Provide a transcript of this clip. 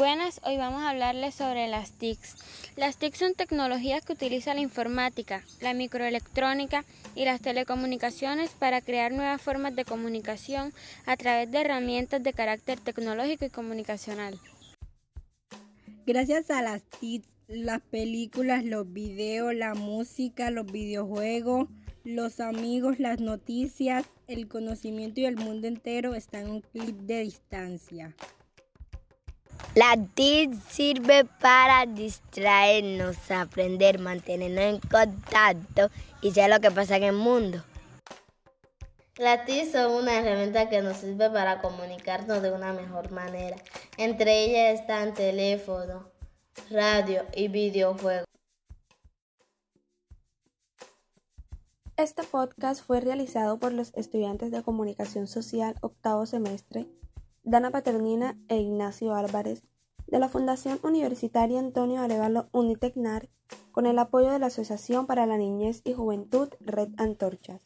Buenas, hoy vamos a hablarles sobre las TICs. Las TICs son tecnologías que utiliza la informática, la microelectrónica y las telecomunicaciones para crear nuevas formas de comunicación a través de herramientas de carácter tecnológico y comunicacional. Gracias a las TICs, las películas, los videos, la música, los videojuegos, los amigos, las noticias, el conocimiento y el mundo entero están en un clic de distancia. La TIC sirve para distraernos, aprender, mantenernos en contacto y saber lo que pasa en el mundo. La TIC son una herramienta que nos sirve para comunicarnos de una mejor manera. Entre ellas están teléfono, radio y videojuegos. Este podcast fue realizado por los estudiantes de Comunicación Social octavo semestre Dana Paternina e Ignacio Álvarez, de la Fundación Universitaria Antonio Arevalo Unitecnar, con el apoyo de la Asociación para la Niñez y Juventud Red Antorchas.